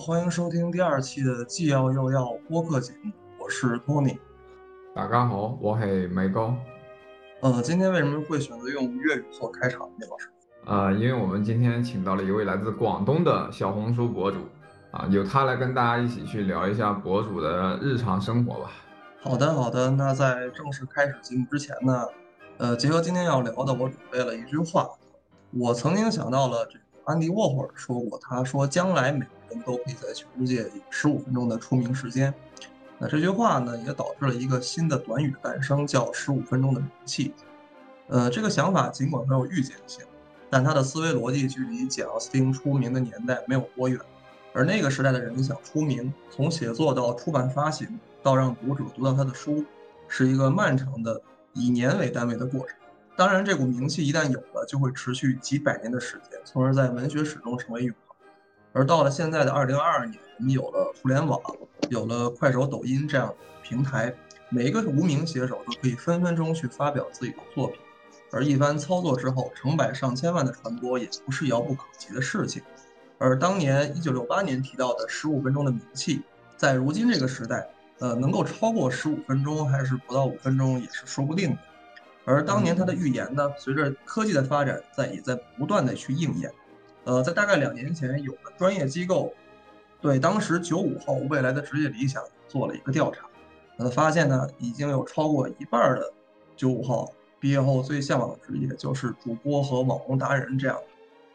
欢迎收听第二期的既要又要播客节目，我是托尼。大家好，我是梅高。呃，今天为什么会选择用粤语做开场，聂老师？呃，因为我们今天请到了一位来自广东的小红书博主，啊，由他来跟大家一起去聊一下博主的日常生活吧。好的，好的。那在正式开始节目之前呢，呃，结合今天要聊的，我准备了一句话。我曾经想到了这个安迪沃霍尔说过，他说将来每个人都可以在全世界有十五分钟的出名时间。那这句话呢，也导致了一个新的短语诞生，叫十五分钟的名气。呃，这个想法尽管很有预见性，但他的思维逻辑距离简奥斯汀出名的年代没有多远。而那个时代的人想出名，从写作到出版发行，到让读者读到他的书，是一个漫长的以年为单位的过程。当然，这股名气一旦有了，就会持续几百年的时间，从而在文学史中成为永恒。而到了现在的二零二二年，我们有了互联网，有了快手、抖音这样的平台，每一个无名写手都可以分分钟去发表自己的作品，而一番操作之后，成百上千万的传播也不是遥不可及的事情。而当年一九六八年提到的十五分钟的名气，在如今这个时代，呃，能够超过十五分钟还是不到五分钟，也是说不定的。而当年他的预言呢，随着科技的发展，在也在不断的去应验。呃，在大概两年前，有个专业机构对当时九五后未来的职业理想做了一个调查，呃，发现呢，已经有超过一半的九五后毕业后最向往的职业就是主播和网红达人这样。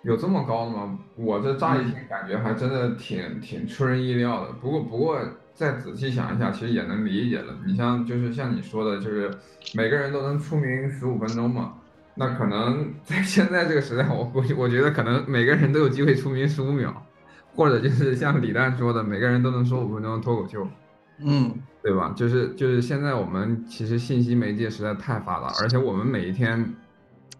有这么高的吗？我这乍一听感觉还真的挺挺出人意料的。不过不过。再仔细想一下，其实也能理解了。你像，就是像你说的，就是每个人都能出名十五分钟嘛。那可能在 现在这个时代，我估计我觉得可能每个人都有机会出名十五秒，或者就是像李诞说的，每个人都能说五分钟脱口秀。嗯，对吧？就是就是现在我们其实信息媒介实在太发达，而且我们每一天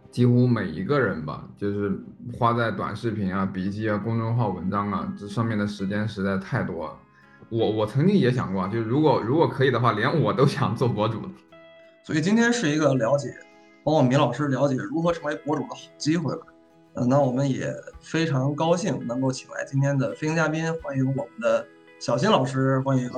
几乎每一个人吧，就是花在短视频啊、笔记啊、公众号文章啊这上面的时间实在太多了。我我曾经也想过，就是如果如果可以的话，连我都想做博主。所以今天是一个了解，帮我米老师了解如何成为博主的好机会。呃，那我们也非常高兴能够请来今天的飞行嘉宾，欢迎我们的小新老师，欢迎。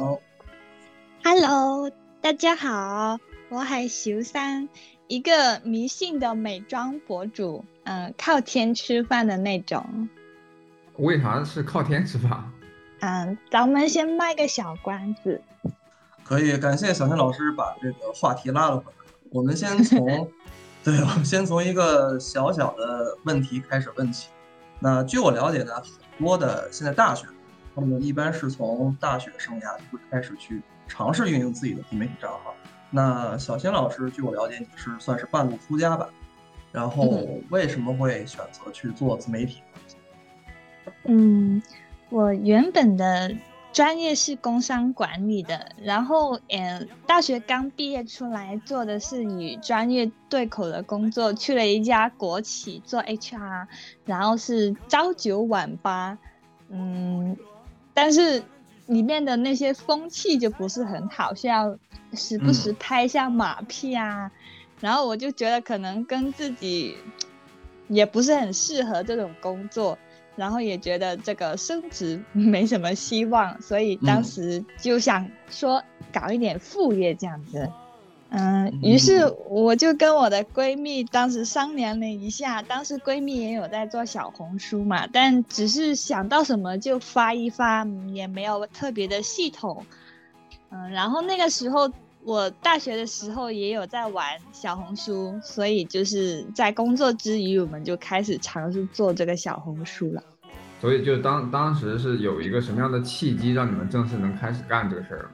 Hello，大家好，我是小三，一个迷信的美妆博主，嗯，靠天吃饭的那种。为啥是靠天吃饭？嗯，咱们先卖个小关子。可以，感谢小新老师把这个话题拉了回来。我们先 从，对，我们先从一个小小的问题开始问起。那据我了解呢，很多的现在大学，他们一般是从大学生涯就会开始去尝试运营自己的自媒体账号。那小新老师，据我了解，你是算是半路出家吧？然后为什么会选择去做自媒体？嗯。我原本的专业是工商管理的，然后，嗯，大学刚毕业出来做的是与专业对口的工作，去了一家国企做 HR，然后是朝九晚八，嗯，但是里面的那些风气就不是很好，需要时不时拍一下马屁啊，然后我就觉得可能跟自己也不是很适合这种工作。然后也觉得这个升职 没什么希望，所以当时就想说搞一点副业这样子，嗯，于是我就跟我的闺蜜当时商量了一下，当时闺蜜也有在做小红书嘛，但只是想到什么就发一发，也没有特别的系统，嗯，然后那个时候我大学的时候也有在玩小红书，所以就是在工作之余，我们就开始尝试做这个小红书了。所以，就当当时是有一个什么样的契机，让你们正式能开始干这个事儿？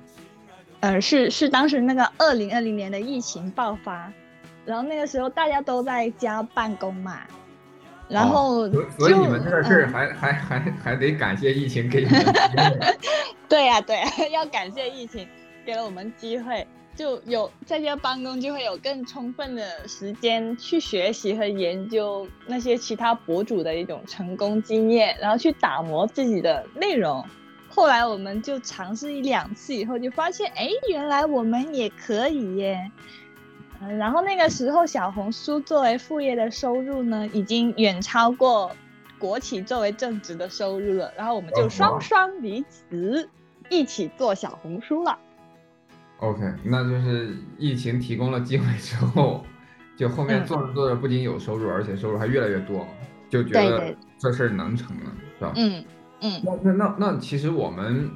呃，是是当时那个二零二零年的疫情爆发，然后那个时候大家都在家办公嘛，然后所以你们这个事儿还还还还得感谢疫情给你们。对呀对呀，要感谢疫情给了我们机会。就有在家办公，就会有更充分的时间去学习和研究那些其他博主的一种成功经验，然后去打磨自己的内容。后来我们就尝试一两次以后，就发现，哎，原来我们也可以耶。嗯，然后那个时候小红书作为副业的收入呢，已经远超过国企作为正职的收入了，然后我们就双双离职，一起做小红书了。OK，那就是疫情提供了机会之后，就后面做着做着不仅有收入，而且收入还越来越多，就觉得这事儿能成了，是吧？嗯嗯。那那那那其实我们，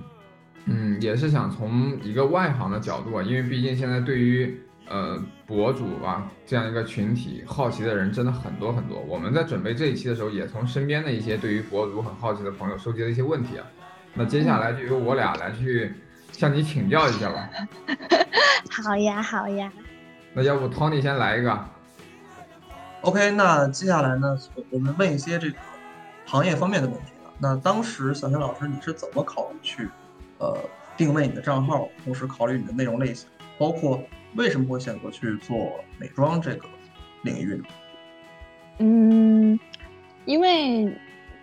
嗯，也是想从一个外行的角度啊，因为毕竟现在对于呃博主吧这样一个群体，好奇的人真的很多很多。我们在准备这一期的时候，也从身边的一些对于博主很好奇的朋友收集了一些问题啊。那接下来就由我俩来去。向你请教一下吧。好呀，好呀。那要不 Tony 先来一个。OK，那接下来呢，我们问一些这个行业方面的问题了。那当时小新老师你是怎么考虑去呃定位你的账号，同时考虑你的内容类型，包括为什么会选择去做美妆这个领域呢？嗯，因为。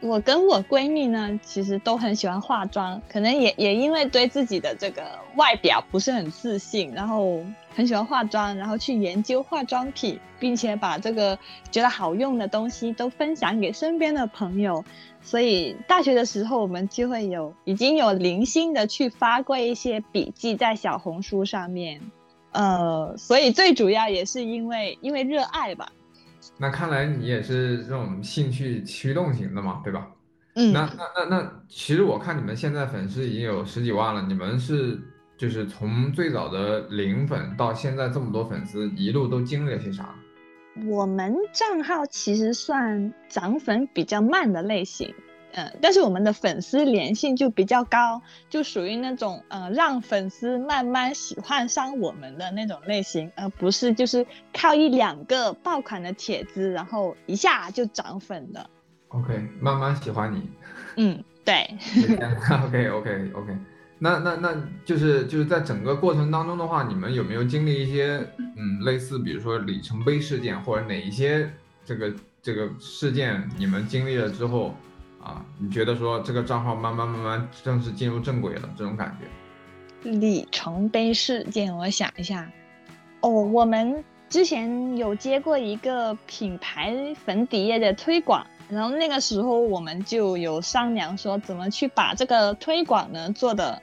我跟我闺蜜呢，其实都很喜欢化妆，可能也也因为对自己的这个外表不是很自信，然后很喜欢化妆，然后去研究化妆品，并且把这个觉得好用的东西都分享给身边的朋友。所以大学的时候，我们就会有已经有零星的去发过一些笔记在小红书上面。呃，所以最主要也是因为因为热爱吧。那看来你也是这种兴趣驱动型的嘛，对吧？嗯。那那那那，其实我看你们现在粉丝已经有十几万了，你们是就是从最早的零粉到现在这么多粉丝，一路都经历了些啥？我们账号其实算涨粉比较慢的类型。嗯，但是我们的粉丝粘性就比较高，就属于那种呃让粉丝慢慢喜欢上我们的那种类型，而不是就是靠一两个爆款的帖子，然后一下就涨粉的。OK，慢慢喜欢你。嗯，对。OK OK OK，那那那就是就是在整个过程当中的话，你们有没有经历一些嗯类似比如说里程碑事件，或者哪一些这个这个事件你们经历了之后？啊，你觉得说这个账号慢慢慢慢正式进入正轨了，这种感觉？里程碑事件，我想一下。哦，我们之前有接过一个品牌粉底液的推广，然后那个时候我们就有商量说怎么去把这个推广呢做的，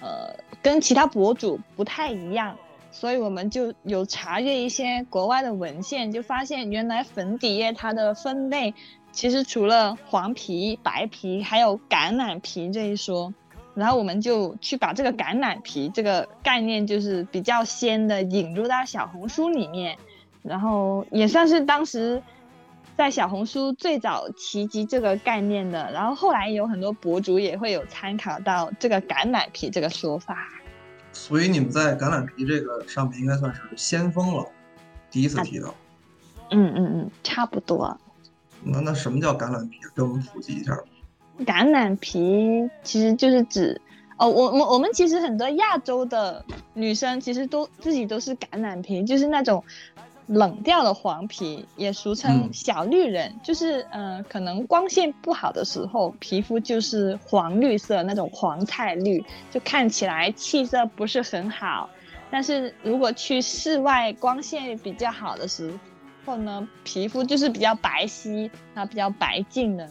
呃，跟其他博主不太一样，所以我们就有查阅一些国外的文献，就发现原来粉底液它的分类。其实除了黄皮、白皮，还有橄榄皮这一说，然后我们就去把这个橄榄皮这个概念，就是比较先的引入到小红书里面，然后也算是当时在小红书最早提及这个概念的，然后后来有很多博主也会有参考到这个橄榄皮这个说法。所以你们在橄榄皮这个上面应该算是先锋了，第一次提到。嗯嗯嗯，差不多。那那什么叫橄榄皮？给我们普及一下。橄榄皮其实就是指，哦，我我我们其实很多亚洲的女生其实都自己都是橄榄皮，就是那种冷调的黄皮，也俗称小绿人，就是呃，可能光线不好的时候，皮肤就是黄绿色那种黄菜绿，就看起来气色不是很好。但是如果去室外光线比较好的时，后呢，皮肤就是比较白皙，啊比较白净的。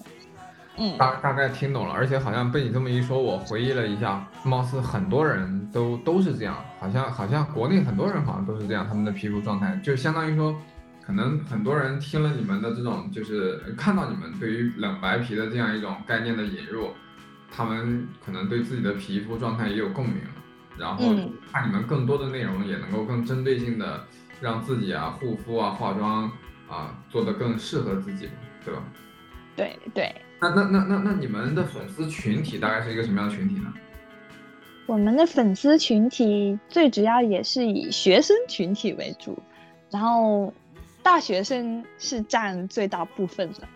嗯，大大概听懂了，而且好像被你这么一说，我回忆了一下，貌似很多人都都是这样，好像好像国内很多人好像都是这样，他们的皮肤状态就相当于说，可能很多人听了你们的这种，就是看到你们对于冷白皮的这样一种概念的引入，他们可能对自己的皮肤状态也有共鸣，然后看你们更多的内容也能够更针对性的。让自己啊护肤啊化妆啊做得更适合自己，对吧？对对。那那那那那你们的粉丝群体大概是一个什么样的群体呢？我们的粉丝群体最主要也是以学生群体为主，然后大学生是占最大部分的。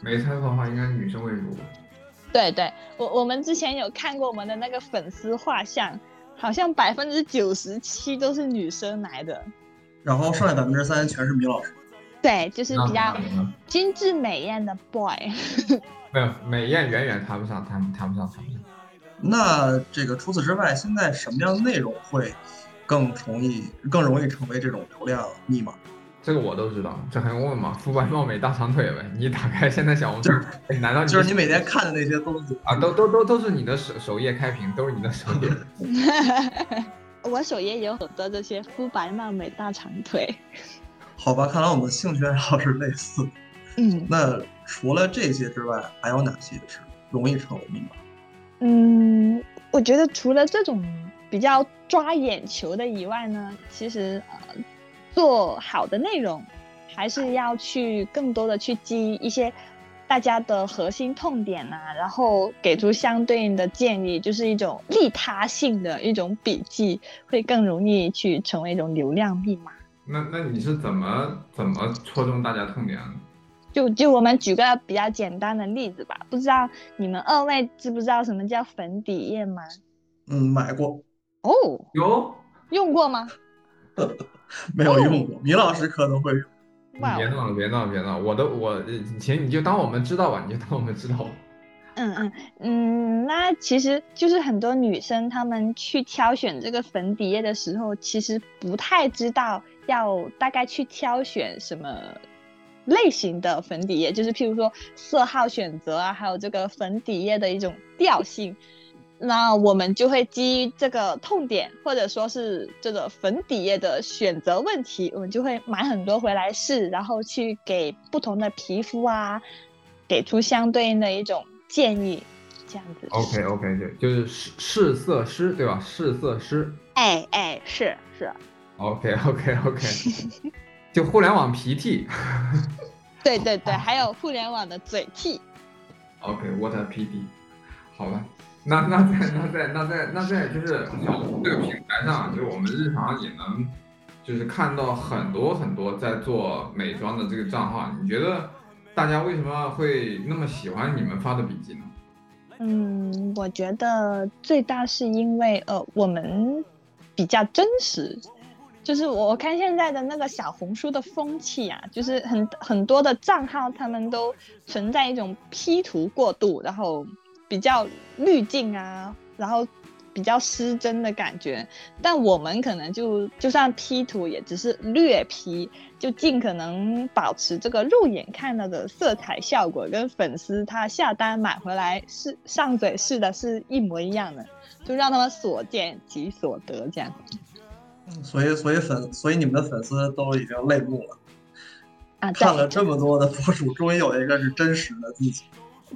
没猜错的话，应该是女生为主。对对，我我们之前有看过我们的那个粉丝画像，好像百分之九十七都是女生来的。然后剩下百分之三全是米老师，对，就是比较精致美艳的 boy。没有美艳远远谈不上，谈谈不上，谈不上。那这个除此之外，现在什么样的内容会更容易更容易成为这种流量密码？这个我都知道，这还用问吗？肤白貌美大长腿呗，你打开现在小红书，难道就是你每天看的那些东西啊？都都都都是你的首首页开屏，都是你的首页。我首页有很多这些肤白貌美大长腿。好吧，看来我们的兴趣爱好是类似。嗯，那除了这些之外，还有哪些是容易成为密码？嗯，我觉得除了这种比较抓眼球的以外呢，其实呃，做好的内容还是要去更多的去记一些大家的核心痛点呐，然后给出相对应的建议，就是一种利他性的一种笔记，会更容易去成为一种流量密码。那那你是怎么怎么戳中大家痛点的？就就我们举个比较简单的例子吧，不知道你们二位知不知道什么叫粉底液吗？嗯，买过。哦，有用过吗？没有用过，米老师可能会用。你别闹了，别闹，别闹！我都我行，你就当我们知道吧，你就当我们知道。嗯嗯嗯，那其实就是很多女生她们去挑选这个粉底液的时候，其实不太知道要大概去挑选什么类型的粉底液，就是譬如说色号选择啊，还有这个粉底液的一种调性。那我们就会基于这个痛点，或者说是这个粉底液的选择问题，我们就会买很多回来试，然后去给不同的皮肤啊，给出相对应的一种。建议这样子。OK OK，对，就是试试色师对吧？试色师。哎哎，是是。OK OK OK，就互联网皮替。对对对，还有互联网的嘴替。OK，What a PD。好吧，那那在那在那在那在就是小红这个平台上，就是我们日常也能就是看到很多很多在做美妆的这个账号，你觉得？大家为什么会那么喜欢你们发的笔记呢？嗯，我觉得最大是因为呃，我们比较真实。就是我看现在的那个小红书的风气啊，就是很很多的账号他们都存在一种 P 图过度，然后比较滤镜啊，然后。比较失真的感觉，但我们可能就就算 P 图，也只是略 P，就尽可能保持这个肉眼看到的色彩效果，跟粉丝他下单买回来是上嘴试的是一模一样的，就让他们所见即所得这样。所以，所以粉，所以你们的粉丝都已经泪目了啊！看了这么多的博主，终于有一个是真实的自己。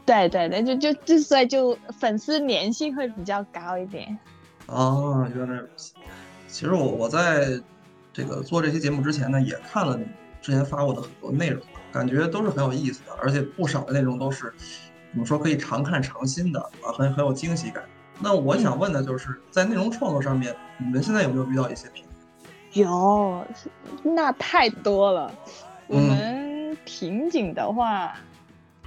对对对，就就就所以就粉丝粘性会比较高一点。哦，原来如此。其实我我在这个做这期节目之前呢，也看了你之前发过的很多内容，感觉都是很有意思的，而且不少的内容都是怎么说可以常看常新的啊，很很有惊喜感。那我想问的就是在内容创作上面，你们现在有没有遇到一些瓶颈？有，那太多了。我们瓶颈的话。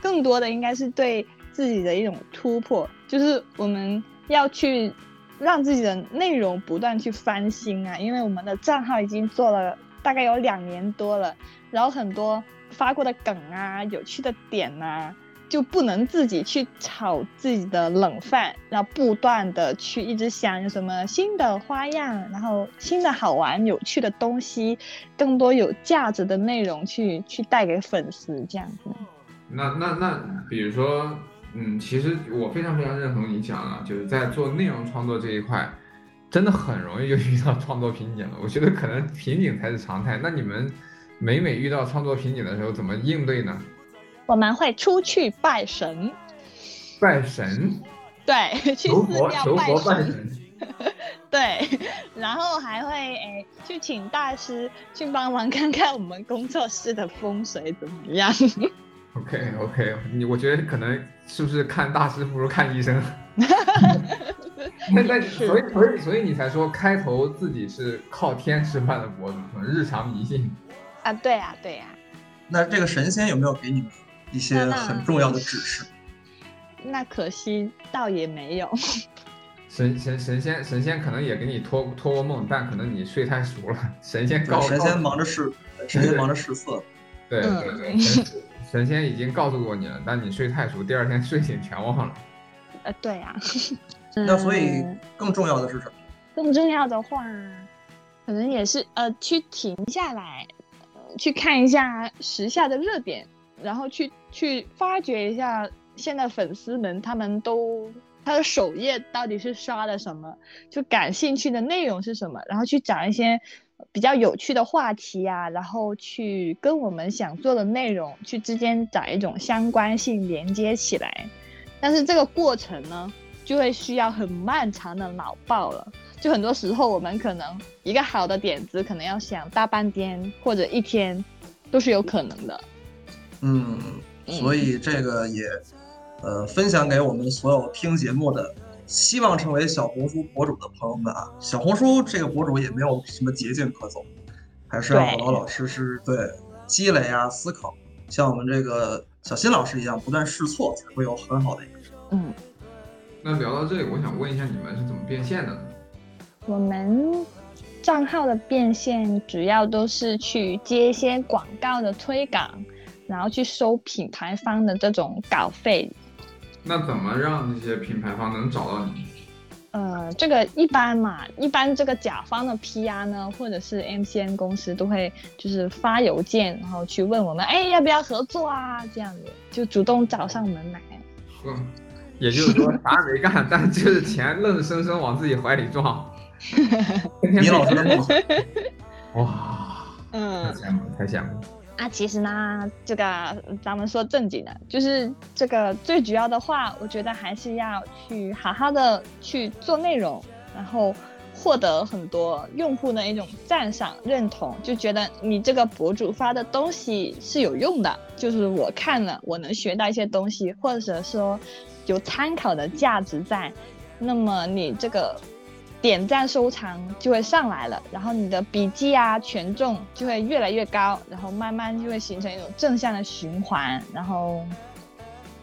更多的应该是对自己的一种突破，就是我们要去让自己的内容不断去翻新啊，因为我们的账号已经做了大概有两年多了，然后很多发过的梗啊、有趣的点呐，就不能自己去炒自己的冷饭，然后不断的去一直想有什么新的花样，然后新的好玩、有趣的东西，更多有价值的内容去去带给粉丝这样子。那那那，比如说，嗯，其实我非常非常认同你讲的，就是在做内容创作这一块，真的很容易就遇到创作瓶颈了。我觉得可能瓶颈才是常态。那你们每每遇到创作瓶颈的时候，怎么应对呢？我们会出去拜神。拜神？对，去寺庙拜神。对，然后还会诶去请大师去帮忙看看我们工作室的风水怎么样。OK OK，你我觉得可能是不是看大师不如看医生？那那所以所以所以你才说开头自己是靠天吃饭的博主，日常迷信啊？对呀对呀。那这个神仙有没有给你们一些很重要的指示？那可惜倒也没有。神神神仙神仙可能也给你托托过梦，但可能你睡太熟了。神仙告神仙忙着试神仙忙着试色。对对对。神仙已经告诉过你了，但你睡太熟，第二天睡醒全忘了。呃，对呀。那所以更重要的是什么？更重要的话，可能也是呃，去停下来，去看一下时下的热点，然后去去发掘一下现在粉丝们他们都他的首页到底是刷的什么，就感兴趣的内容是什么，然后去找一些比较有趣的话题啊，然后去跟我们想做的内容去之间找一种相关性连接起来。但是这个过程呢，就会需要很漫长的脑爆了。就很多时候，我们可能一个好的点子，可能要想大半天或者一天，都是有可能的。嗯，所以这个也，呃，分享给我们所有听节目的，希望成为小红书博主的朋友们啊。小红书这个博主也没有什么捷径可走，还是要老老实实对积累啊，思考，像我们这个小新老师一样，不断试错，才会有很好的一个。嗯。那聊到这里，我想问一下，你们是怎么变现的呢？我们账号的变现主要都是去接一些广告的推广，然后去收品牌方的这种稿费。那怎么让这些品牌方能找到你？呃，这个一般嘛，一般这个甲方的 PR 呢，或者是 MCN 公司都会就是发邮件，然后去问我们，哎，要不要合作啊？这样子就主动找上门来。呵，也就是说啥也没干，但就是钱愣生生往自己怀里装。你老师的梦，哇，嗯，太羡慕，太羡慕。啊，其实呢，这个咱们说正经的，就是这个最主要的话，我觉得还是要去好好的去做内容，然后获得很多用户的一种赞赏、认同，就觉得你这个博主发的东西是有用的，就是我看了我能学到一些东西，或者说有参考的价值在，那么你这个。点赞收藏就会上来了，然后你的笔记啊权重就会越来越高，然后慢慢就会形成一种正向的循环，然后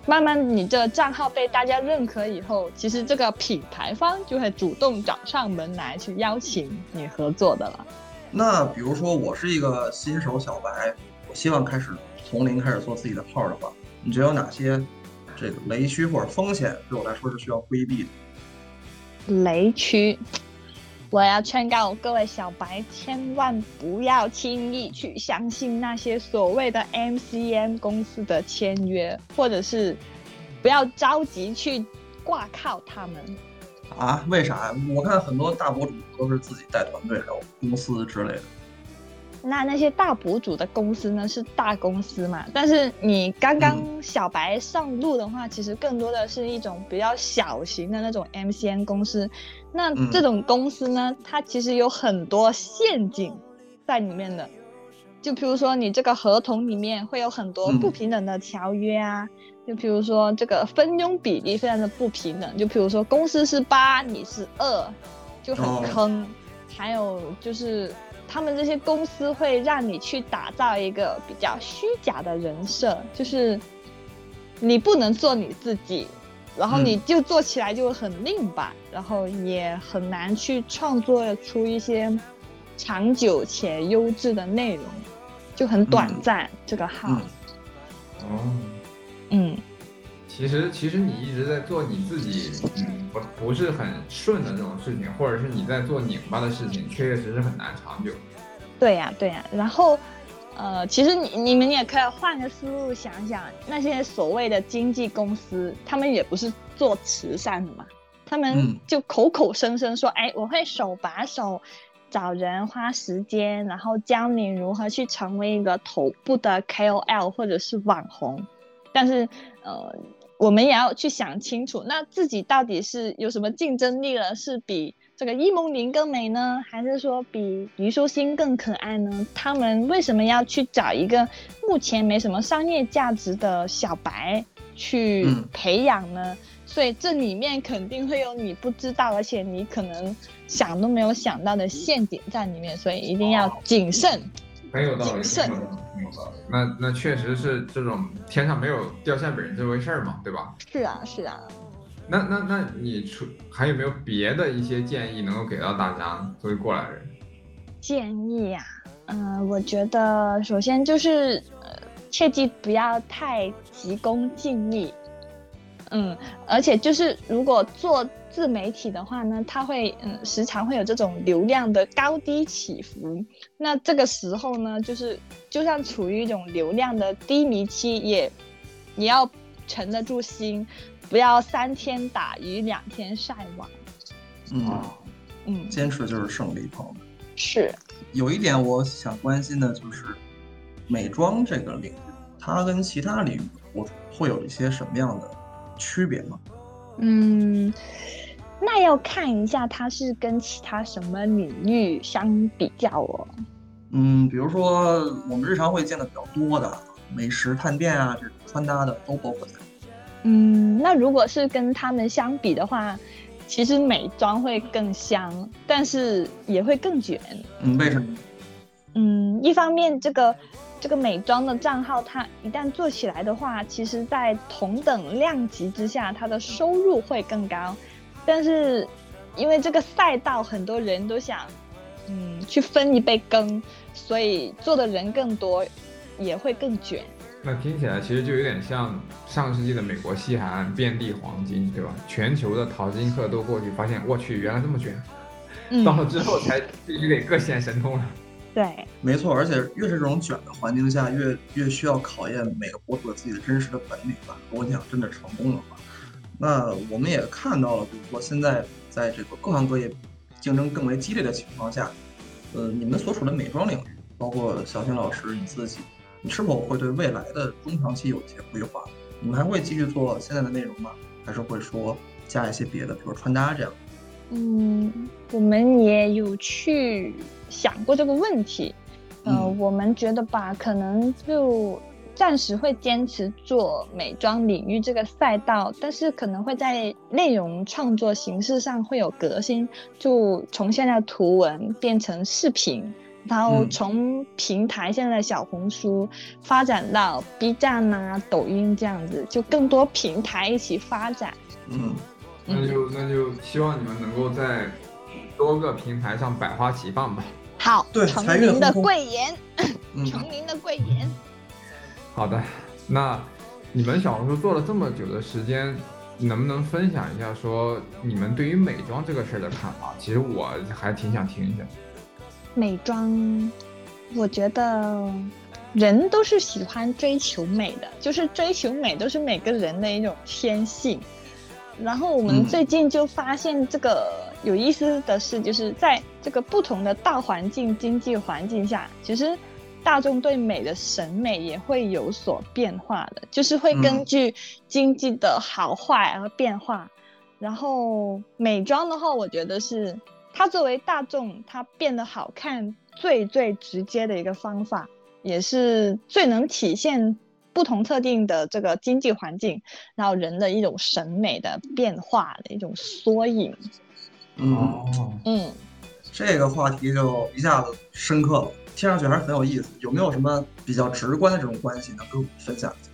慢慢你这账号被大家认可以后，其实这个品牌方就会主动找上门来去邀请你合作的了。那比如说我是一个新手小白，我希望开始从零开始做自己的号的话，你觉得有哪些这个雷区或者风险对我来说是需要规避的？雷区，我要劝告各位小白，千万不要轻易去相信那些所谓的 MCN 公司的签约，或者是不要着急去挂靠他们。啊？为啥呀？我看很多大博主都是自己带团队，还有公司之类的。那那些大博主的公司呢？是大公司嘛？但是你刚刚小白上路的话，其实更多的是一种比较小型的那种 MCN 公司。那这种公司呢，它其实有很多陷阱在里面的。就比如说，你这个合同里面会有很多不平等的条约啊。就比如说，这个分佣比例非常的不平等。就比如说，公司是八，你是二，就很坑。还有就是。他们这些公司会让你去打造一个比较虚假的人设，就是你不能做你自己，然后你就做起来就很另吧，然后也很难去创作出一些长久且优质的内容，就很短暂。这个号，哦，嗯。其实，其实你一直在做你自己，嗯，不不是很顺的这种事情，或者是你在做拧巴的事情，确确实实很难长久。对呀，对呀。然后，呃，其实你你们也可以换个思路想想，那些所谓的经纪公司，他们也不是做慈善的嘛，他们就口口声声说，哎，我会手把手找人，花时间，然后教你如何去成为一个头部的 KOL 或者是网红，但是，呃。我们也要去想清楚，那自己到底是有什么竞争力了？是比这个伊梦玲更美呢，还是说比虞书欣更可爱呢？他们为什么要去找一个目前没什么商业价值的小白去培养呢？所以这里面肯定会有你不知道，而且你可能想都没有想到的陷阱在里面，所以一定要谨慎。很有道理，很有道理。那那确实是这种天上没有掉馅饼这回事儿嘛，对吧？是啊，是啊。那那那你出还有没有别的一些建议能够给到大家作为过来人？建议呀，嗯，我觉得首先就是呃，切记不要太急功近利。嗯，而且就是如果做自媒体的话呢，它会嗯时常会有这种流量的高低起伏。那这个时候呢，就是就算处于一种流量的低迷期，也也要沉得住心，不要三天打鱼两天晒网。嗯嗯，坚持就是胜利，朋友们。是。有一点我想关心的就是美妆这个领域，它跟其他领域我会有一些什么样的区别吗？嗯，那要看一下它是跟其他什么领域相比较哦。嗯，比如说我们日常会见的比较多的美食探店啊，这种穿搭的都包括在。嗯，那如果是跟他们相比的话，其实美妆会更香，但是也会更卷。嗯，为什么？嗯，一方面这个这个美妆的账号，它一旦做起来的话，其实在同等量级之下，它的收入会更高。但是因为这个赛道很多人都想，嗯，去分一杯羹，所以做的人更多，也会更卷。那听起来其实就有点像上世纪的美国西海岸遍地黄金，对吧？全球的淘金客都过去，发现我去，原来这么卷。嗯，到了之后才必须得各显神通了。对，没错，而且越是这种卷的环境下，越越需要考验每个博主自己的真实的本领吧。如果你想真的成功的话，那我们也看到了，比如说现在在这个各行各业竞争更为激烈的情况下，呃，你们所处的美妆领域，包括小新老师你自己。你是否会对未来的中长期有一些规划？你们还会继续做现在的内容吗？还是会说加一些别的，比如穿搭这样？嗯，我们也有去想过这个问题。呃，我们觉得吧，可能就暂时会坚持做美妆领域这个赛道，但是可能会在内容创作形式上会有革新，就从现在图文变成视频。然后从平台现在的小红书发展到 B 站啊、抖音这样子，就更多平台一起发展。嗯，那就那就希望你们能够在多个平台上百花齐放吧。好，对，成您 的贵言，嗯，成您的贵言。好的，那你们小红书做了这么久的时间，能不能分享一下说你们对于美妆这个事儿的看法？其实我还挺想听一下。美妆，我觉得人都是喜欢追求美的，就是追求美都是每个人的一种天性。然后我们最近就发现这个有意思的是，就是在这个不同的大环境、经济环境下，其实大众对美的审美也会有所变化的，就是会根据经济的好坏而变化。然后美妆的话，我觉得是。它作为大众，它变得好看最最直接的一个方法，也是最能体现不同特定的这个经济环境，然后人的一种审美的变化的一种缩影。嗯嗯，这个话题就一下子深刻了，听上去还是很有意思。有没有什么比较直观的这种关系能跟我们分享一下？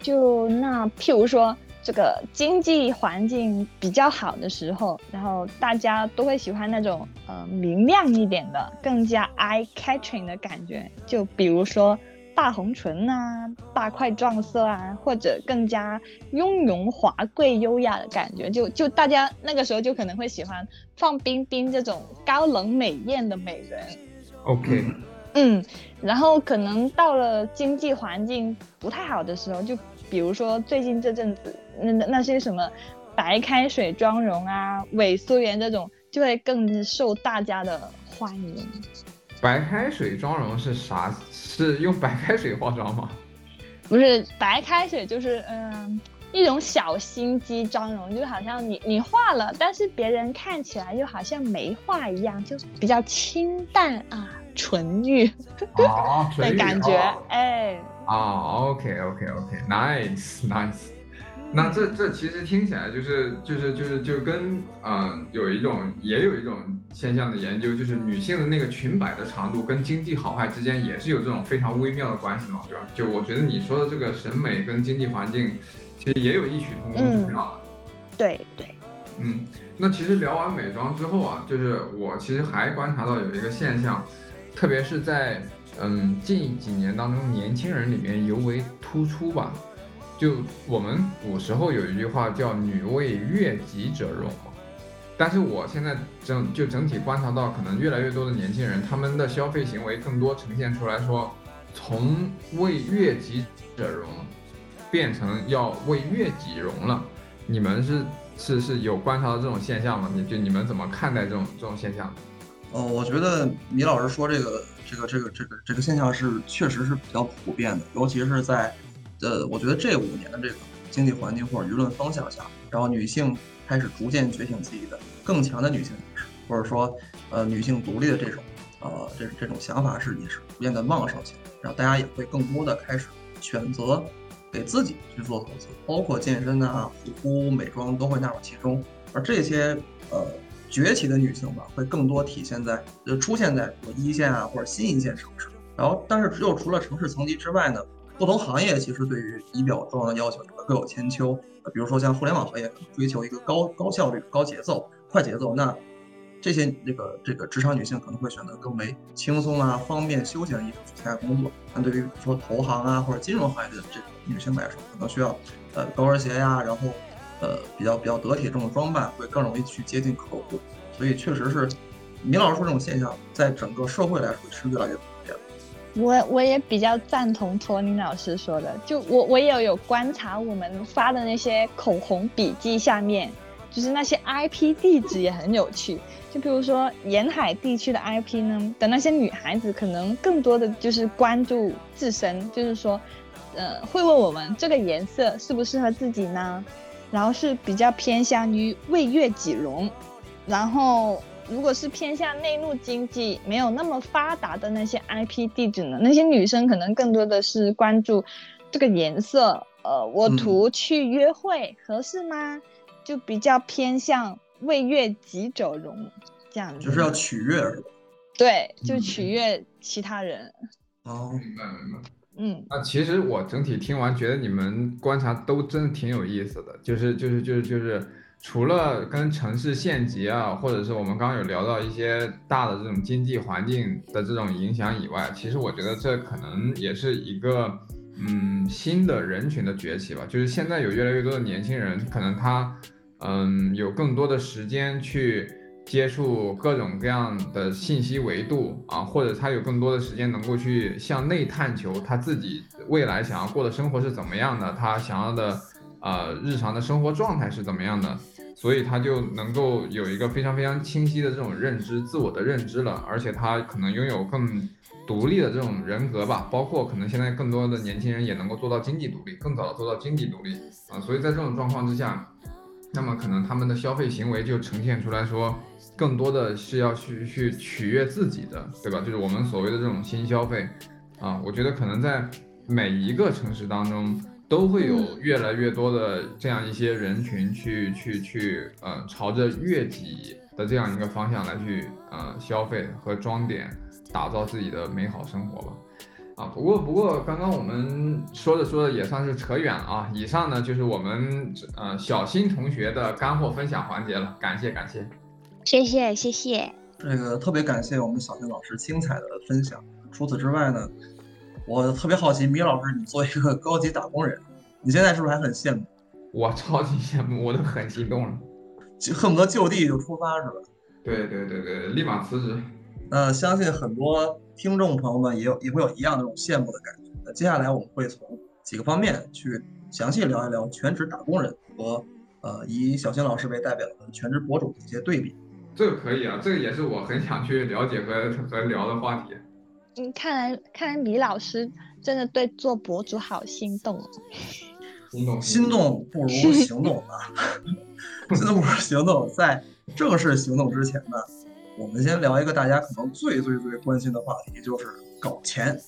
就那譬如说。这个经济环境比较好的时候，然后大家都会喜欢那种呃明亮一点的、更加 eye catching 的感觉，就比如说大红唇啊、大块撞色啊，或者更加雍容华贵、优雅的感觉，就就大家那个时候就可能会喜欢范冰冰这种高冷美艳的美人。OK，嗯，然后可能到了经济环境不太好的时候，就比如说最近这阵子。那那些什么白开水妆容啊、伪素颜这种，就会更受大家的欢迎。白开水妆容是啥？是用白开水化妆吗？不是，白开水就是嗯一种小心机妆容，就好像你你化了，但是别人看起来又好像没化一样，就比较清淡啊，纯欲的感觉。哎。啊，OK OK OK，Nice Nice。那这这其实听起来就是就是就是就跟嗯有一种也有一种现象的研究，就是女性的那个裙摆的长度跟经济好坏之间也是有这种非常微妙的关系嘛，对吧？就我觉得你说的这个审美跟经济环境其实也有异曲同工之妙。对对。嗯，那其实聊完美妆之后啊，就是我其实还观察到有一个现象，特别是在嗯近几年当中，年轻人里面尤为突出吧。就我们古时候有一句话叫“女为悦己者容”嘛，但是我现在整就整体观察到，可能越来越多的年轻人，他们的消费行为更多呈现出来说，从为悦己者容，变成要为悦己容了。你们是是是有观察到这种现象吗？你就你们怎么看待这种这种现象？哦，我觉得米老师说这个这个这个这个这个现象是确实是比较普遍的，尤其是在，呃，我觉得这五年的这个经济环境或者舆论方向下，然后女性开始逐渐觉醒自己的更强的女性意识，或者说，呃，女性独立的这种，呃，这这种想法是也是逐渐的旺盛起来，然后大家也会更多的开始选择给自己去做投资，包括健身啊、护肤、美妆都会纳入其中，而这些，呃。崛起的女性吧，会更多体现在，就出现在一线啊或者新一线城市。然后，但是只有除了城市层级之外呢，不同行业其实对于仪表装的要求也各有千秋。比如说像互联网行业，追求一个高高效率、高节奏、快节奏，那这些这个这个职场女性可能会选择更为轻松啊、方便、休闲的衣服去参加工作。那对于说投行啊或者金融行业的这种女性来说，可能需要呃高跟鞋呀，然后。呃，比较比较得体这种装扮会更容易去接近客户，所以确实是，米老师说这种现象，在整个社会来说是越来越普遍。我我也比较赞同托尼老师说的，就我我也有观察我们发的那些口红笔记下面，就是那些 IP 地址也很有趣。就比如说沿海地区的 IP 呢，的那些女孩子可能更多的就是关注自身，就是说，呃，会问我们这个颜色适不适合自己呢？然后是比较偏向于为悦己容，然后如果是偏向内陆经济没有那么发达的那些 IP 地址呢，那些女生可能更多的是关注这个颜色，呃，我图去约会合适吗？就比较偏向为悦己者容这样子，就是要取悦？对，就取悦其他人。哦，明白明白。嗯，那其实我整体听完，觉得你们观察都真的挺有意思的。就是就是就是就是，除了跟城市县级啊，或者是我们刚刚有聊到一些大的这种经济环境的这种影响以外，其实我觉得这可能也是一个嗯新的人群的崛起吧。就是现在有越来越多的年轻人，可能他嗯有更多的时间去。接触各种各样的信息维度啊，或者他有更多的时间能够去向内探求他自己未来想要过的生活是怎么样的，他想要的呃日常的生活状态是怎么样的，所以他就能够有一个非常非常清晰的这种认知，自我的认知了，而且他可能拥有更独立的这种人格吧，包括可能现在更多的年轻人也能够做到经济独立，更早的做到经济独立啊，所以在这种状况之下，那么可能他们的消费行为就呈现出来说。更多的是要去去取悦自己的，对吧？就是我们所谓的这种新消费，啊，我觉得可能在每一个城市当中都会有越来越多的这样一些人群去去去，呃，朝着悦己的这样一个方向来去，呃，消费和装点，打造自己的美好生活吧。啊，不过不过刚刚我们说着说着也算是扯远了啊。以上呢就是我们呃小新同学的干货分享环节了，感谢感谢。谢谢谢谢，这个特别感谢我们小新老师精彩的分享。除此之外呢，我特别好奇，米老师，你作为一个高级打工人，你现在是不是还很羡慕？我超级羡慕，我都很激动了，就恨不得就地就出发，是吧？对对对对，立马辞职。那相信很多听众朋友们也有也会有一样的这种羡慕的感觉。那接下来我们会从几个方面去详细聊一聊全职打工人和呃以小新老师为代表的全职博主的一些对比。这个可以啊，这个也是我很想去了解和和聊的话题。嗯，看来看来米老师真的对做博主好心动。心动心动不如行动啊！心动不如行动。在正式行动之前呢，我们先聊一个大家可能最最最关心的话题，就是搞钱。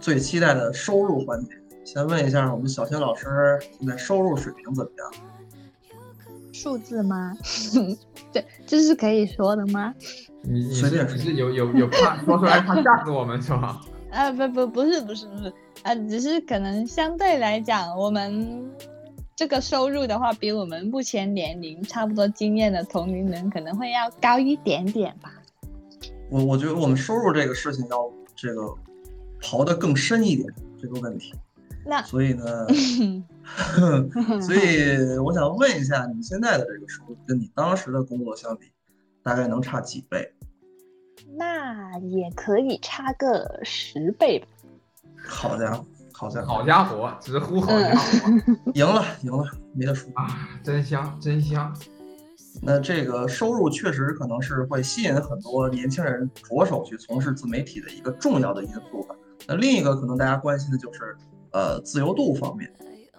最期待的收入环节，先问一下我们小新老师，现在收入水平怎么样？数字吗？这这是可以说的吗？你你是有有有怕说出来怕吓死我们是吗？啊不不不是不是不是啊，只是可能相对来讲，我们这个收入的话，比我们目前年龄差不多经验的同龄人可能会要高一点点吧。我我觉得我们收入这个事情要这个。刨得更深一点这个问题。那所以呢，所以我想问一下，你现在的这个收入跟你当时的工作相比，大概能差几倍？那也可以差个十倍吧。好家伙，好家伙，好家伙，直呼好家伙，赢了，赢了，没得说啊！真香，真香。那这个收入确实可能是会吸引很多年轻人着手去从事自媒体的一个重要的因素吧。那另一个可能大家关心的就是，呃，自由度方面，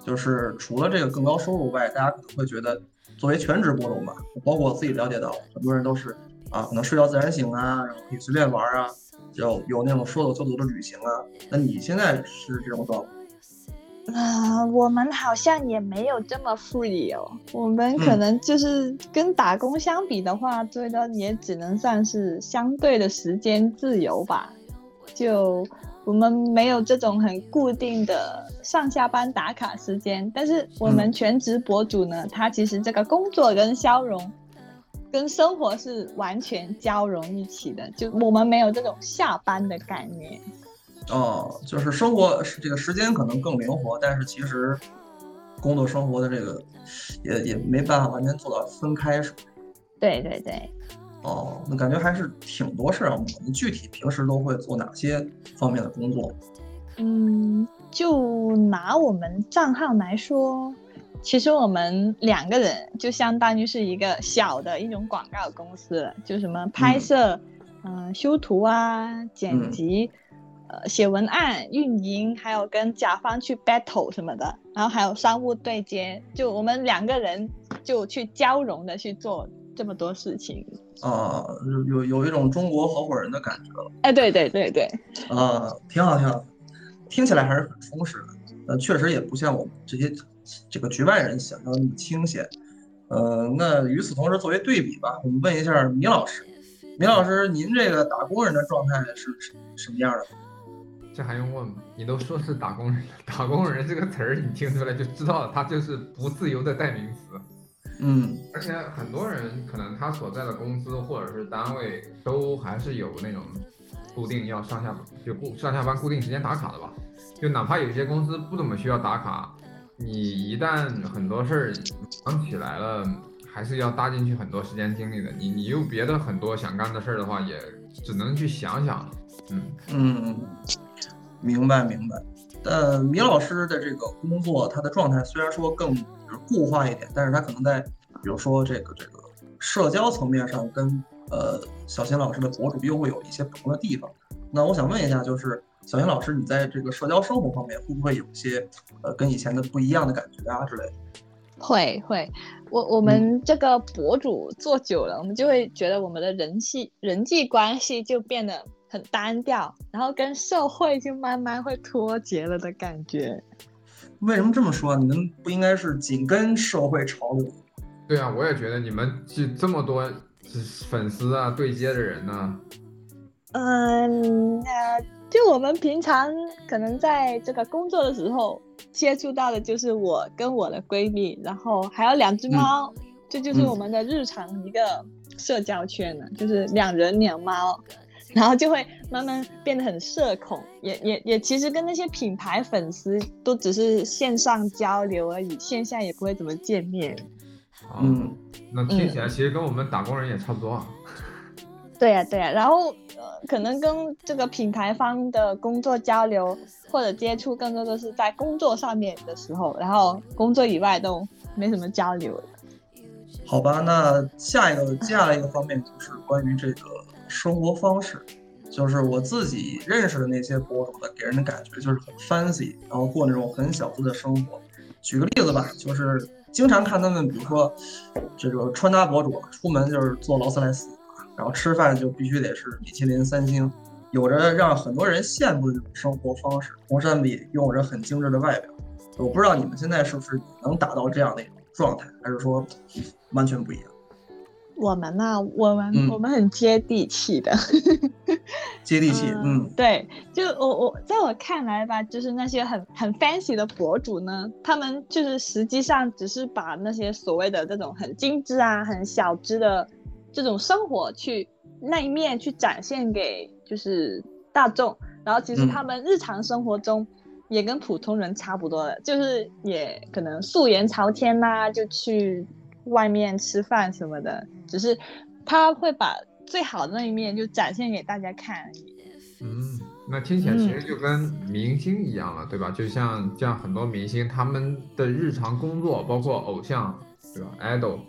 就是除了这个更高收入外，大家可能会觉得，作为全职博主嘛，包括我自己了解到，很多人都是啊，可能睡到自然醒啊，然后可以随便玩啊，有有那种说走就走的旅行啊。那你现在是这种状态？啊，我们好像也没有这么 free 哦。我们可能就是跟打工相比的话，最多也只能算是相对的时间自由吧。就我们没有这种很固定的上下班打卡时间，但是我们全职博主呢，他其实这个工作跟消融，跟生活是完全交融一起的。就我们没有这种下班的概念。哦，就是生活是这个时间可能更灵活，但是其实工作生活的这个也也没办法完全做到分开，是？对对对。哦，那感觉还是挺多事儿啊。你具体平时都会做哪些方面的工作？嗯，就拿我们账号来说，其实我们两个人就相当于是一个小的一种广告公司，就什么拍摄、嗯修图啊、剪辑。呃，写文案、运营，还有跟甲方去 battle 什么的，然后还有商务对接，就我们两个人就去交融的去做这么多事情。啊，有有一种中国合伙人的感觉了。哎，对对对对。啊，挺好挺好，听起来还是很充实的。呃，确实也不像我们这些这个局外人想象的那么清闲。呃，那与此同时，作为对比吧，我们问一下米老师，米老师，您这个打工人的状态是什什么样的？这还用问吗？你都说是打工人，打工人这个词儿，你听出来就知道了，它就是不自由的代名词。嗯，而且很多人可能他所在的公司或者是单位都还是有那种固定要上下就固上下班固定时间打卡的吧？就哪怕有些公司不怎么需要打卡，你一旦很多事儿忙起来了，还是要搭进去很多时间精力的。你你有别的很多想干的事儿的话，也只能去想想。嗯嗯。明白明白，但米老师的这个工作，他的状态虽然说更固化一点，但是他可能在，比如说这个这个社交层面上，跟呃小新老师的博主又会有一些不同的地方。那我想问一下，就是小云老师，你在这个社交生活方面会不会有一些呃跟以前的不一样的感觉啊之类的？会会，我我们这个博主做久了，我们就会觉得我们的人际人际关系就变得。很单调，然后跟社会就慢慢会脱节了的感觉。为什么这么说？你们不应该是紧跟社会潮流？对啊，我也觉得你们这这么多粉丝啊，对接的人呢？嗯，那就我们平常可能在这个工作的时候接触到的就是我跟我的闺蜜，然后还有两只猫，这就是我们的日常一个社交圈呢，就是两人两猫。然后就会慢慢变得很社恐，也也也其实跟那些品牌粉丝都只是线上交流而已，线下也不会怎么见面。嗯，那听起来其实跟我们打工人也差不多啊。对呀对呀，然后呃，可能跟这个品牌方的工作交流或者接触更多的是在工作上面的时候，然后工作以外都没什么交流。好吧，那下一个接下来一个方面就是关于这个。生活方式，就是我自己认识的那些博主的，给人的感觉就是很 fancy，然后过那种很小资的生活。举个例子吧，就是经常看他们，比如说这个穿搭博主，出门就是坐劳斯莱斯，然后吃饭就必须得是米其林三星，有着让很多人羡慕的这种生活方式，同时也拥有着很精致的外表。我不知道你们现在是不是能达到这样的一种状态，还是说完全不一样？我们呢？我们我们很接地气的，接地气。嗯，对，就我我在我看来吧，就是那些很很 fancy 的博主呢，他们就是实际上只是把那些所谓的这种很精致啊、很小资的这种生活去那一面去展现给就是大众，然后其实嗯他们日常生活中也跟普通人差不多的，就是也可能素颜朝天呐、就去外面吃饭什么的，只是他会把最好的那一面就展现给大家看而已。嗯，那听起来其实就跟明星一样了，对吧？就像像很多明星，他们的日常工作，包括偶像，对吧？idol，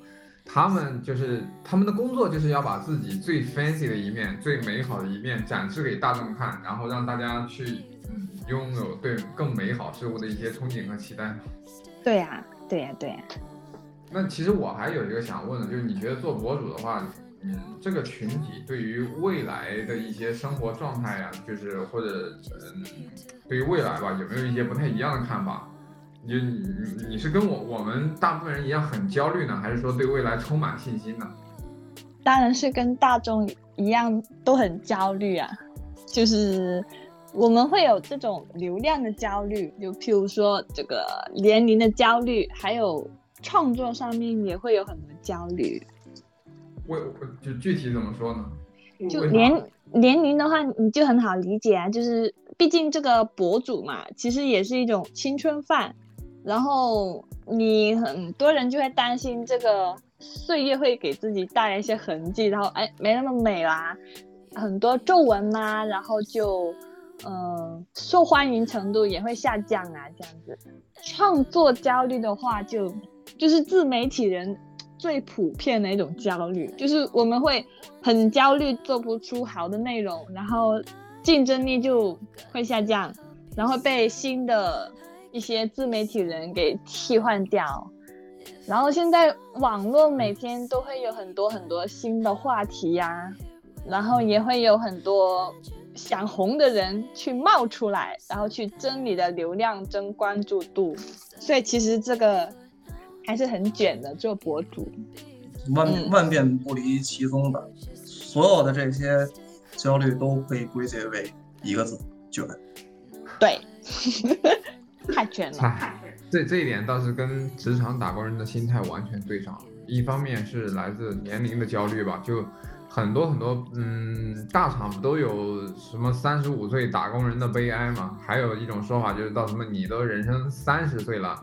他们就是他们的工作就是要把自己最 fancy 的一面、最美好的一面展示给大众看，然后让大家去嗯拥有对更美好事物的一些憧憬和期待。对呀、对呀、对呀、那其实我还有一个想问的，就是你觉得做博主的话，嗯，这个群体对于未来的一些生活状态呀、就是或者嗯，对于未来吧，有没有一些不太一样的看法？你你你你是跟我我们大部分人一样很焦虑呢，还是说对未来充满信心呢？当然是跟大众一样都很焦虑啊，就是我们会有这种流量的焦虑，就譬如说这个年龄的焦虑，还有创作上面也会有很多焦虑。为就具体怎么说呢？就年年龄的话，你就很好理解啊，就是毕竟这个博主嘛，其实也是一种青春饭，然后你很多人就会担心这个岁月会给自己带来一些痕迹，然后哎没那么美啦，很多皱纹啦、然后就嗯、受欢迎程度也会下降啊，这样子。创作焦虑的话就，就是自媒体人最普遍的一种焦虑，就是我们会很焦虑做不出好的内容，然后竞争力就会下降，然后被新的一些自媒体人给替换掉。然后现在网络每天都会有很多很多新的话题呀、然后也会有很多想红的人去冒出来，然后去争你的流量、争关注度。所以其实这个还是很卷的，做博主。万嗯万变不离其宗的，所有的这些焦虑都可以归结为一个字：卷。对，太卷了。这这一点倒是跟职场打工人的心态完全对上了。一方面是来自年龄的焦虑吧，就很多很多，嗯，大厂不都有什么三十五岁打工人的悲哀嘛？还有一种说法就是到什么你都人生三十岁了，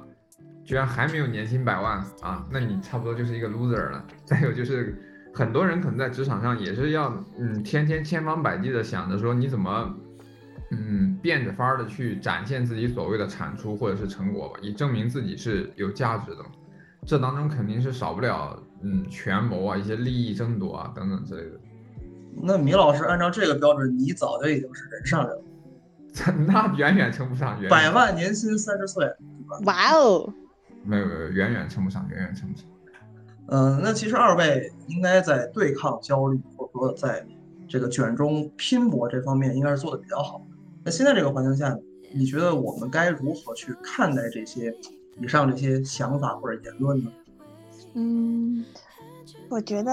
居然还没有年薪百万啊，那你差不多就是一个 loser 了。再有就是很多人可能在职场上也是要，嗯，天天千方百计的想着说你怎么。嗯，变着法儿的去展现自己所谓的产出或者是成果吧，以证明自己是有价值的。这当中肯定是少不了，嗯，权谋啊，一些利益争夺啊等等之类的。那米老师按照这个标准，你早就已经是人上人了，那远远称不上，远远百万年薪三十岁。哇哦，没有没有，远远称不上，远远称不上。嗯，那其实二位应该在对抗焦虑，或者说在这个卷中拼搏这方面，应该是做的比较好。那现在这个环境下，你觉得我们该如何去看待这些以上这些想法或者言论呢？嗯，我觉得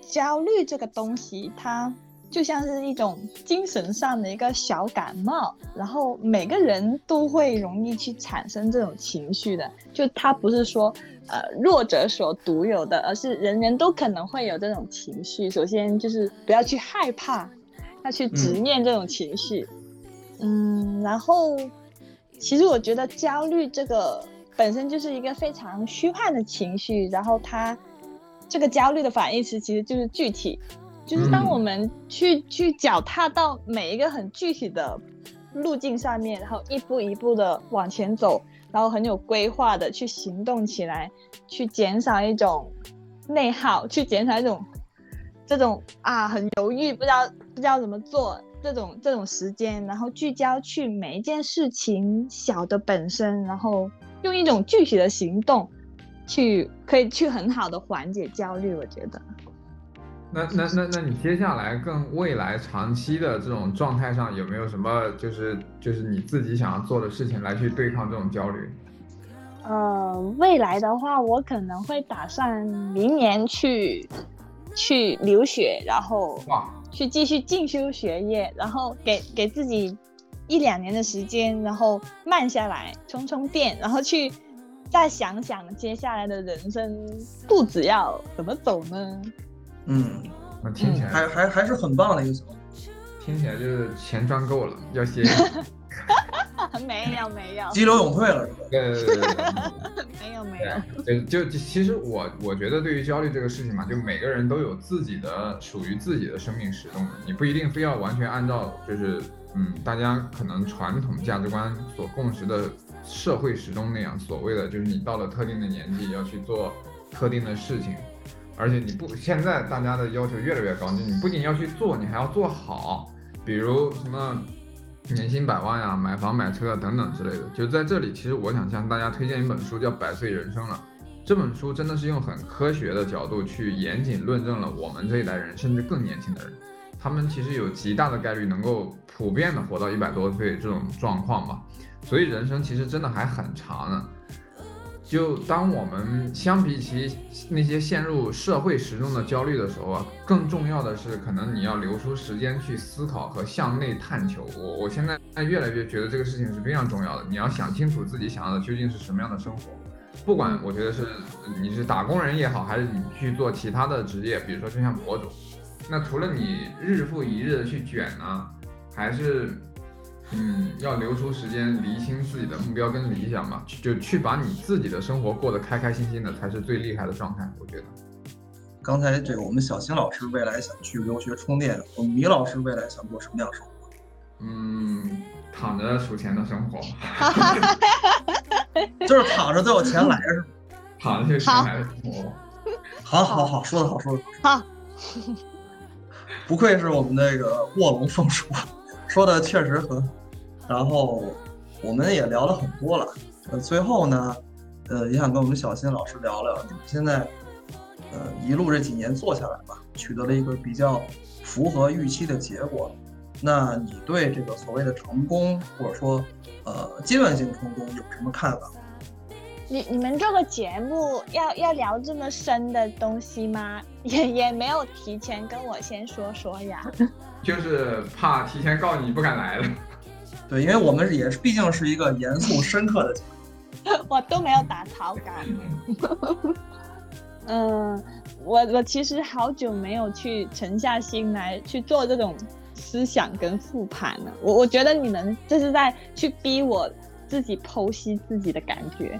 焦虑这个东西，它就像是一种精神上的一个小感冒，然后每个人都会容易去产生这种情绪的。就它不是说呃弱者所独有的，而是人人都可能会有这种情绪。首先就是不要去害怕，要去直面这种情绪。嗯，然后其实我觉得焦虑这个本身就是一个非常虚幻的情绪，然后它这个焦虑的反义词其实就是具体，就是当嗯。我们去、去脚踏到每一个很具体的路径上面，然后一步一步的往前走，然后很有规划的去行动起来，去减少一种内耗，去减少一种这种啊很犹豫，不知道不知道怎么做这种这种时间，然后聚焦去每一件事情小的本身，然后用一种具体的行动去可以去很好的缓解焦虑，我觉得。那那那那你接下来更未来长期的这种状态上有没有什么就是就是你自己想要做的事情来去对抗这种焦虑？呃，未来的话，我可能会打算明年去去留学，然后哇，去继续进修学业，然后给给自己一两年的时间，然后慢下来，充充电，然后去再想想接下来的人生步子要怎么走呢？嗯，我听起来还还还是很棒的一个想法。听起来就是钱赚够了，要歇。没有没有，激流勇退了是吧？对对对对有没有。对，就就其实我我觉得对于焦虑这个事情嘛，就每个人都有自己的属于自己的生命时钟的，你不一定非要完全按照就是嗯大家可能传统价值观所共识的社会时钟那样，所谓的就是你到了特定的年纪要去做特定的事情，而且你不现在大家的要求越来越高，就你不仅要去做，你还要做好，比如什么。年薪百万呀，买房买车啊等等之类的，就在这里，其实我想向大家推荐一本书，叫《百岁人生》了。这本书真的是用很科学的角度去严谨论证了我们这一代人，甚至更年轻的人，他们其实有极大的概率能够普遍的活到一百多岁这种状况吧。所以人生其实真的还很长呢。就当我们相比起那些陷入社会时钟的焦虑的时候啊，更重要的是，可能你要留出时间去思考和向内探求。我我现在越来越觉得这个事情是非常重要的。你要想清楚自己想要的究竟是什么样的生活，不管我觉得是你是打工人也好，还是你去做其他的职业，比如说就像博主，那除了你日复一日的去卷呢，还是。嗯，要留出时间理清自己的目标跟理想嘛，就去把你自己的生活过得开开心心的，才是最厉害的状态。我觉得。刚才这个我们小新老师未来想去留学充电，我们米老师未来想过什么样生活？嗯，躺着数钱的生活。就是躺着都有钱来是吗？躺着就钱来的生活。好好好，说的好，说的好。好。不愧是我们那个卧龙凤雏，说的确实很。然后我们也聊了很多了，呃，最后呢，呃，也想跟我们小新老师聊聊，你们现在，呃，一路这几年做下来吧，取得了一个比较符合预期的结果，那你对这个所谓的成功，或者说，呃，阶段性成功有什么看法？你你们这个节目要要聊这么深的东西吗？也也没有提前跟我先说说呀，就是怕提前告诉你不敢来了。对，因为我们也是，毕竟是一个严肃深刻的，我都没有打草稿。嗯，我我其实好久没有去沉下心来去做这种思想跟复盘了。我我觉得你们这是在去逼我自己剖析自己的感觉。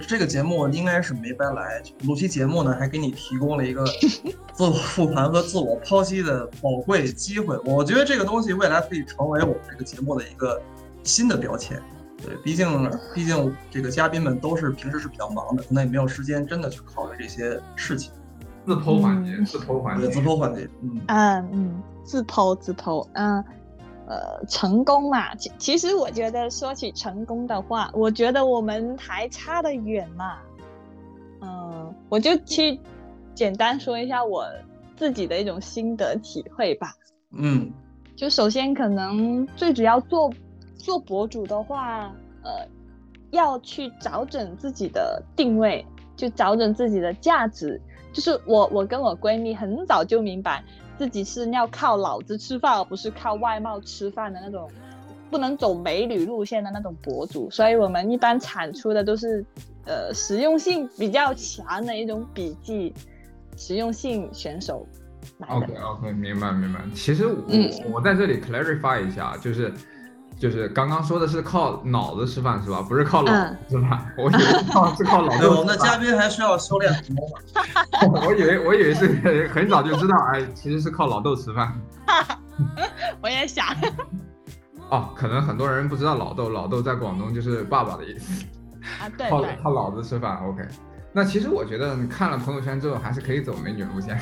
这个节目应该是没白来，录期节目呢，还给你提供了一个 自我复盘和自我剖析的宝贵机会。我觉得这个东西未来可以成为我们这个节目的一个新的标签。对，毕竟毕竟这个嘉宾们都是平时是比较忙的，可能也没有时间真的去考虑这些事情。自剖环节，自剖环节，自剖环节，嗯嗯嗯，自剖自剖，嗯。呃，成功嘛，其其实我觉得说起成功的话，我觉得我们还差得远嘛。嗯，我就去简单说一下我自己的一种心得体会吧。嗯，就首先可能最主要做做博主的话，呃，要去找准自己的定位，就找准自己的价值。就是我我跟我闺蜜很早就明白。自己是要靠脑子吃饭，而不是靠外貌吃饭的那种，不能走美女路线的那种博主。所以我们一般产出的都是，呃，实用性比较强的一种笔记，实用性选手。OK OK，明白明白。其实我我在这里 clarify 一下，就是。就是刚刚说的是靠脑子吃饭是吧？不是靠脑子吃饭。我以为靠是靠脑子。我们的嘉宾还需要修炼什么？我以为我以为是很早就知道，哎，其实是靠老豆吃饭。我也想。哦，可能很多人不知道老豆，老豆在广东就是爸爸的意思。啊，对。靠靠老子吃饭，OK。那其实我觉得你看了朋友圈之后，还是可以走美女路线。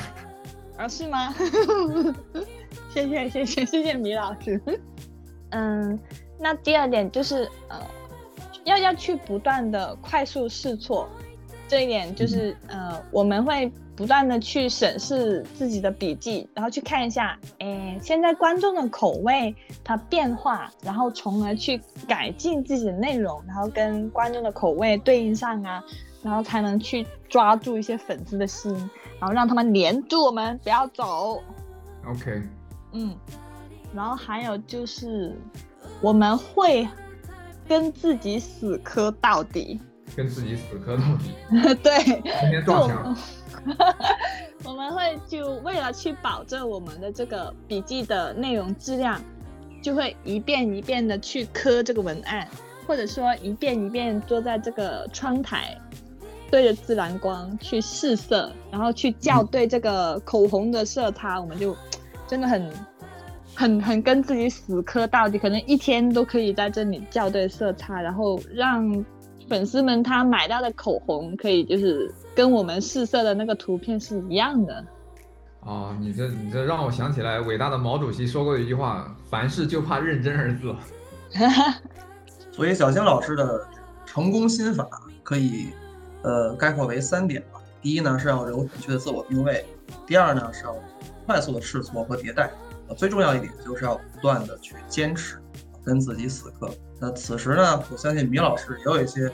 啊，是吗？谢谢谢谢谢谢米老师。嗯，那第二点就是呃，要要去不断的快速试错，这一点就是呃，我们会不断的去审视自己的笔记，然后去看一下，哎，现在观众的口味它变化，然后从而去改进自己的内容，然后跟观众的口味对应上啊，然后才能去抓住一些粉丝的心，然后让他们黏住我们，不要走。OK。嗯。然后还有就是，我们会跟自己死磕到底，跟自己死磕到底。对，今天撞墙。我们会就为了去保证我们的这个笔记的内容质量，就会一遍一遍的去磕这个文案，或者说一遍一遍坐在这个窗台，对着自然光去试色，然后去校对这个口红的色差，我们就真的很。很很跟自己死磕到底，可能一天都可以在这里校对色差，然后让粉丝们他买到的口红可以就是跟我们试色的那个图片是一样的。哦，你这你这让我想起来伟大的毛主席说过的一句话：凡事就怕认真二字。所以小星老师的成功心法可以呃概括为三点吧。第一呢是要有准确的自我定位，第二呢是要快速的试错和迭代。最重要一点就是要不断的去坚持，跟自己死磕。那此时呢，我相信米老师也有一些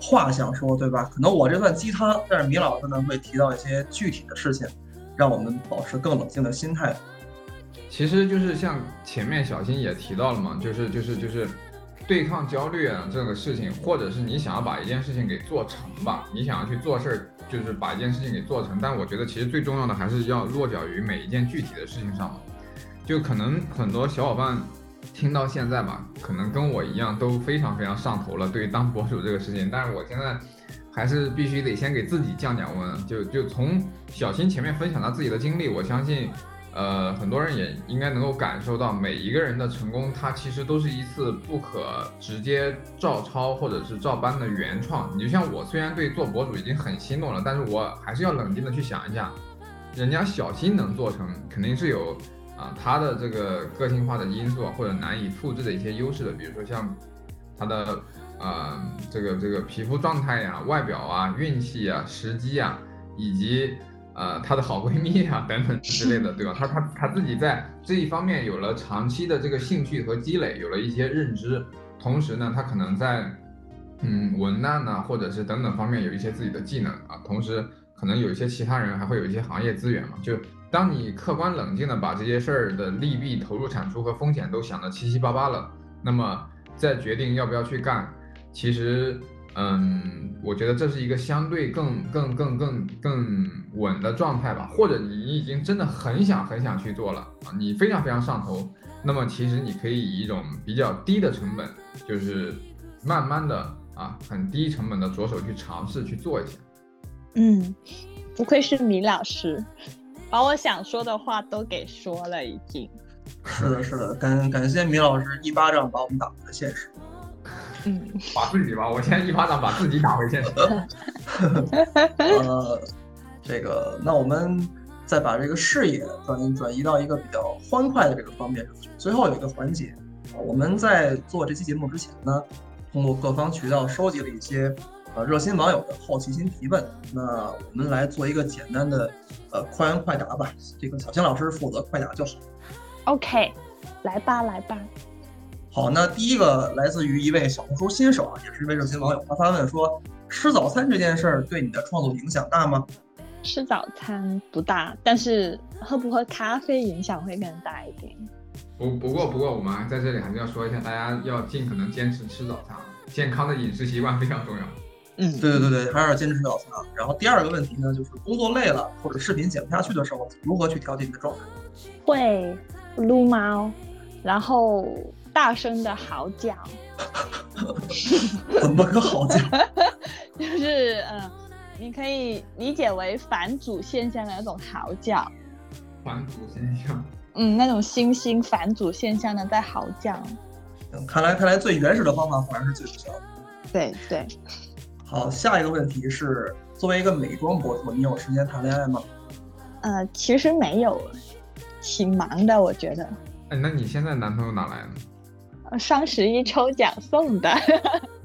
话想说，对吧？可能我这算鸡汤，但是米老师呢会提到一些具体的事情，让我们保持更冷静的心态。其实就是像前面小新也提到了嘛，就是就是就是对抗焦虑啊这个事情，或者是你想要把一件事情给做成吧，你想要去做事儿，就是把一件事情给做成。但我觉得其实最重要的还是要落脚于每一件具体的事情上嘛。就可能很多小伙伴听到现在吧，可能跟我一样都非常非常上头了，对于当博主这个事情。但是我现在还是必须得先给自己降降温。就就从小新前面分享他自己的经历，我相信，呃，很多人也应该能够感受到，每一个人的成功，它其实都是一次不可直接照抄或者是照搬的原创。你就像我，虽然对做博主已经很心动了，但是我还是要冷静的去想一下，人家小新能做成，肯定是有。啊，他的这个个性化的因素或者难以复制的一些优势的，比如说像他的呃这个这个皮肤状态呀、外表啊、运气啊、时机啊，以及呃她的好闺蜜啊等等之类的，对吧？他他他自己在这一方面有了长期的这个兴趣和积累，有了一些认知，同时呢，他可能在嗯文案呐或者是等等方面有一些自己的技能啊，同时可能有一些其他人还会有一些行业资源嘛，就。当你客观冷静的把这些事儿的利弊、投入产出和风险都想得七七八八了，那么再决定要不要去干，其实，嗯，我觉得这是一个相对更、更、更、更、更稳的状态吧。或者你已经真的很想、很想去做了啊，你非常非常上头，那么其实你可以以一种比较低的成本，就是慢慢的啊，很低成本的着手去尝试去做一下。嗯，不愧是米老师。把我想说的话都给说了，已经。是的，是的，感感谢米老师一巴掌把我们打回了现实。嗯，把自己吧，我先一巴掌把自己打回现实。呃，这个，那我们再把这个视野转转移到一个比较欢快的这个方面上去。最后有一个环节，我们在做这期节目之前呢，通过各方渠道收集了一些。呃，热心网友的好奇心提问，那我们来做一个简单的呃快问快答吧。这个小青老师负责快答就好。OK，来吧来吧。好，那第一个来自于一位小红书新手啊，也是一位热心网友，他发问说：吃早餐这件事儿对你的创作影响大吗？吃早餐不大，但是喝不喝咖啡影响会更大一点。不不过不过我们在这里还是要说一下，大家要尽可能坚持吃早餐，健康的饮食习惯非常重要。嗯，对对对对，还是要坚持早餐。然后第二个问题呢，就是工作累了或者视频剪不下去的时候，如何去调节你的状态？会撸猫，然后大声的嚎叫。怎么个嚎叫？就是嗯，你可以理解为反祖现象的那种嚎叫。反祖现象？嗯，那种猩猩反祖现象的在嚎叫。嗯，看来看来最原始的方法反而是最有效的。对对。好，下一个问题是，作为一个美妆博主，你有时间谈恋爱吗？呃，其实没有，挺忙的，我觉得。哎，那你现在男朋友哪来呢？双十一抽奖送的。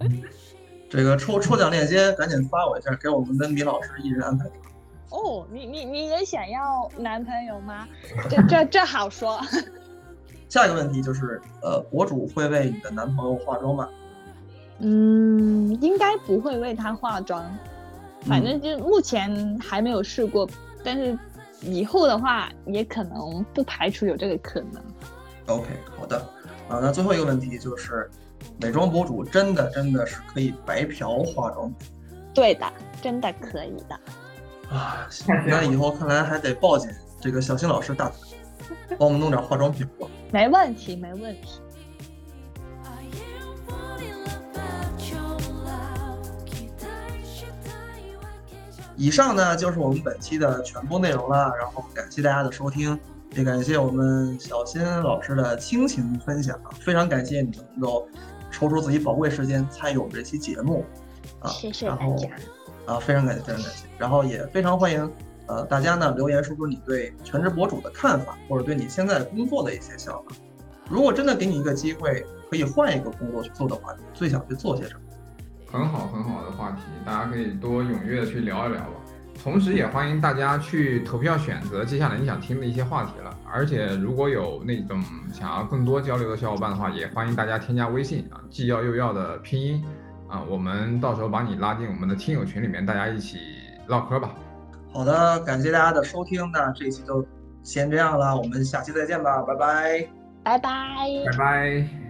这个抽抽奖链接赶紧发我一下，给我们的米老师一人安排。哦，你你你也想要男朋友吗？这这这好说。下一个问题就是，呃，博主会为你的男朋友化妆吗？嗯，应该不会为他化妆，反正就目前还没有试过，但是以后的话也可能不排除有这个可能。OK，好的，啊，那最后一个问题就是，美妆博主真的真的是可以白嫖化妆对的，真的可以的。啊，那以后看来还得抱紧这个小新老师大腿，帮我们弄点化妆品吧。没问题，没问题。以上呢就是我们本期的全部内容了，然后感谢大家的收听，也感谢我们小新老师的倾情分享，非常感谢你能够抽出自己宝贵时间参与我们这期节目，啊，谢谢大家，啊，非常感谢，非常感谢，然后也非常欢迎，呃，大家呢留言说说你对全职博主的看法，或者对你现在工作的一些想法，如果真的给你一个机会，可以换一个工作去做的话，你最想去做些什么？很好很好的话题，大家可以多踊跃的去聊一聊吧。同时，也欢迎大家去投票选择接下来你想听的一些话题了。而且，如果有那种想要更多交流的小伙伴的话，也欢迎大家添加微信啊，既要又要的拼音啊，我们到时候把你拉进我们的听友群里面，大家一起唠嗑吧。好的，感谢大家的收听，那这一期就先这样了，我们下期再见吧，拜拜，拜拜，拜拜。